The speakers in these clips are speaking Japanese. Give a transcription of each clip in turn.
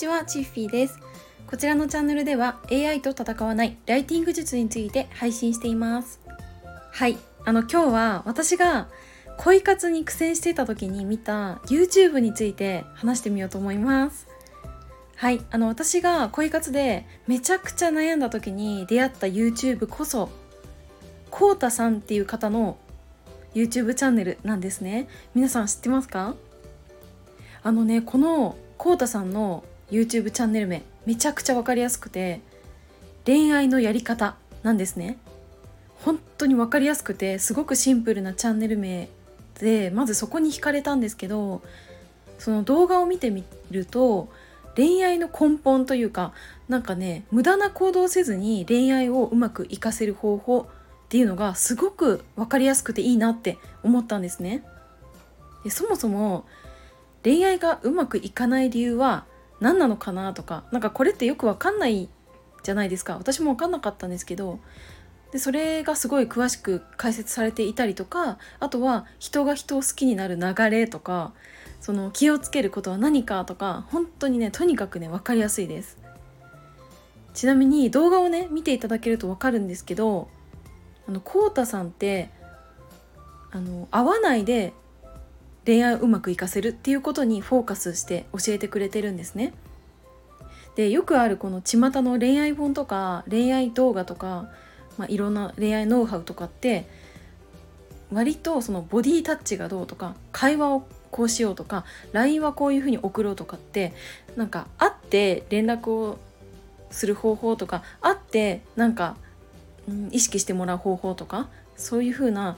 ちは、チッフィーです。こちらのチャンネルでは AI と戦わないライティング術について配信しています。はい、あの今日は私が恋活に苦戦していた時に見た YouTube について話してみようと思います。はい、あの私が恋活でめちゃくちゃ悩んだ時に出会った YouTube こそこうたさんっていう方の YouTube チャンネルなんですね。皆さん知ってますか？あのねこのこうたさんの YouTube チャンネル名めちゃくちゃ分かりやすくて恋愛のやり方なんですね。本当に分かりやすくてすごくシンプルなチャンネル名でまずそこに惹かれたんですけどその動画を見てみると恋愛の根本というかなんかね無駄な行動せずに恋愛をうまく活かせる方法っていうのがすごく分かりやすくていいなって思ったんですね。でそもそも恋愛がうまくいかない理由は何なのかなとかなんかこれってよく分かんないじゃないですか。私も分かんなかったんですけどでそれがすごい詳しく解説されていたりとかあとは人が人を好きになる流れとかその気をつけることは何かとか本当にねとにかくね分かりやすいです。ちなみに動画をね見ていただけると分かるんですけどあのこうたさんってあの会わないで恋愛をうまくいかせるっていうことにフォーカスして教えてくれてるんですね。でよくあるこの巷の恋愛本とか恋愛動画とか、まあ、いろんな恋愛ノウハウとかって割とそのボディタッチがどうとか会話をこうしようとか LINE はこういうふうに送ろうとかってなんか会って連絡をする方法とか会ってなんか、うん、意識してもらう方法とかそういうふうな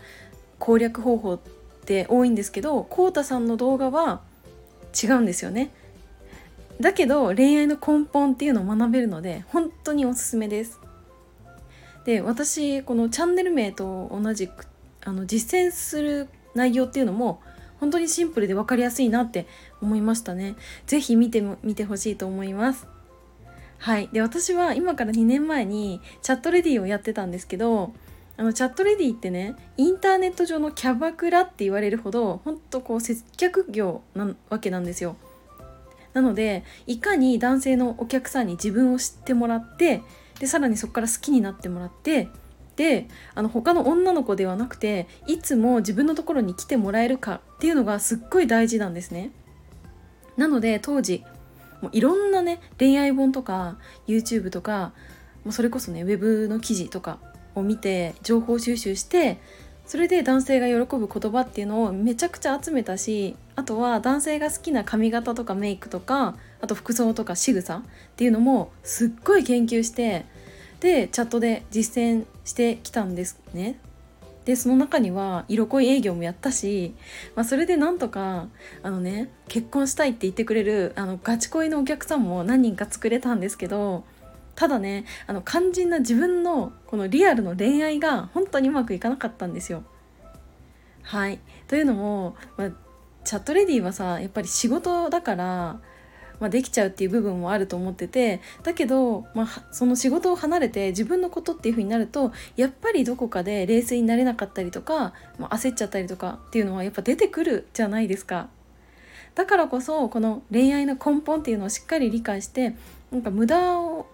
攻略方法って多いんですけどこうたさんの動画は違うんですよね。だけど恋愛の根本っていうのを学べるので本当におすすめです。で私このチャンネル名と同じくあの実践する内容っていうのも本当にシンプルで分かりやすいなって思いましたね。是非見てみてほしいと思います。はい、で私は今から2年前にチャットレディをやってたんですけどあのチャットレディってねインターネット上のキャバクラって言われるほど本当こう接客業なわけなんですよ。なのでいかに男性のお客さんに自分を知ってもらってでさらにそこから好きになってもらってであの他の女の子ではなくていつも自分のところに来てもらえるかっていうのがすっごい大事なんですね。なので当時もういろんなね恋愛本とか YouTube とかもうそれこそねウェブの記事とかを見て情報収集してそれで男性が喜ぶ言葉っていうのをめちゃくちゃ集めたしあとは男性が好きな髪型とかメイクとかあと服装とか仕草っていうのもすっごい研究してでチャットで実践してきたんですね。でその中には色恋営業もやったし、まあ、それでなんとかあのね結婚したいって言ってくれるあのガチ恋のお客さんも何人か作れたんですけどただねあの肝心な自分のこのリアルの恋愛が本当にうまくいかなかったんですよ。はいというのも、まあ、チャットレディはさやっぱり仕事だからまあ、できちゃうっていう部分もあると思っててだけど、まあ、その仕事を離れて自分のことっていう風になるとやっぱりどこかで冷静になれなかったりとか、まあ、焦っちゃったりとかっていうのはやっぱ出てくるじゃないですか。だからこそこの恋愛の根本っていうのをしっかり理解してなんか無駄を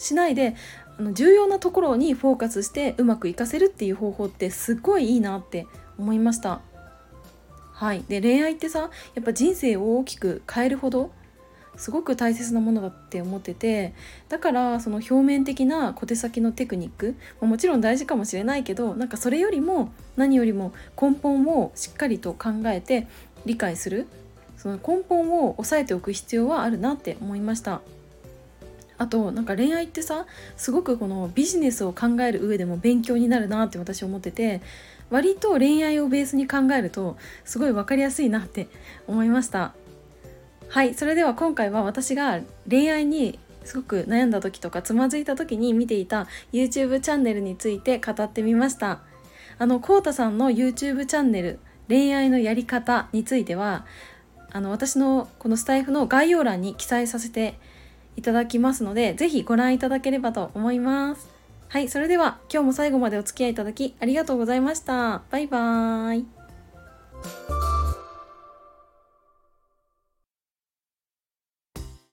しないであの重要なところにフォーカスしてうまくいかせるっていう方法ってすっごいいいなって思いました。はい、で恋愛ってさやっぱ人生を大きく変えるほどすごく大切なものだって思っててだからその表面的な小手先のテクニックもちろん大事かもしれないけどなんかそれよりも何よりも根本をしっかりと考えて理解する。その根本を押さえておく必要はあるなって思いました。あとなんか恋愛ってさすごくこのビジネスを考える上でも勉強になるなって私思ってて割と恋愛をベースに考えるとすごい分かりやすいなって思いました。はいそれでは今回は私が恋愛にすごく悩んだ時とかつまずいた時に見ていた YouTube チャンネルについて語ってみました。あのこうたさんの YouTube チャンネル恋愛のやり方についてはあの私のこのスタイフの概要欄に記載させていただきますので、ぜひご覧いただければと思います。はい、それでは今日も最後までお付き合いいただきありがとうございました。バイバーイ。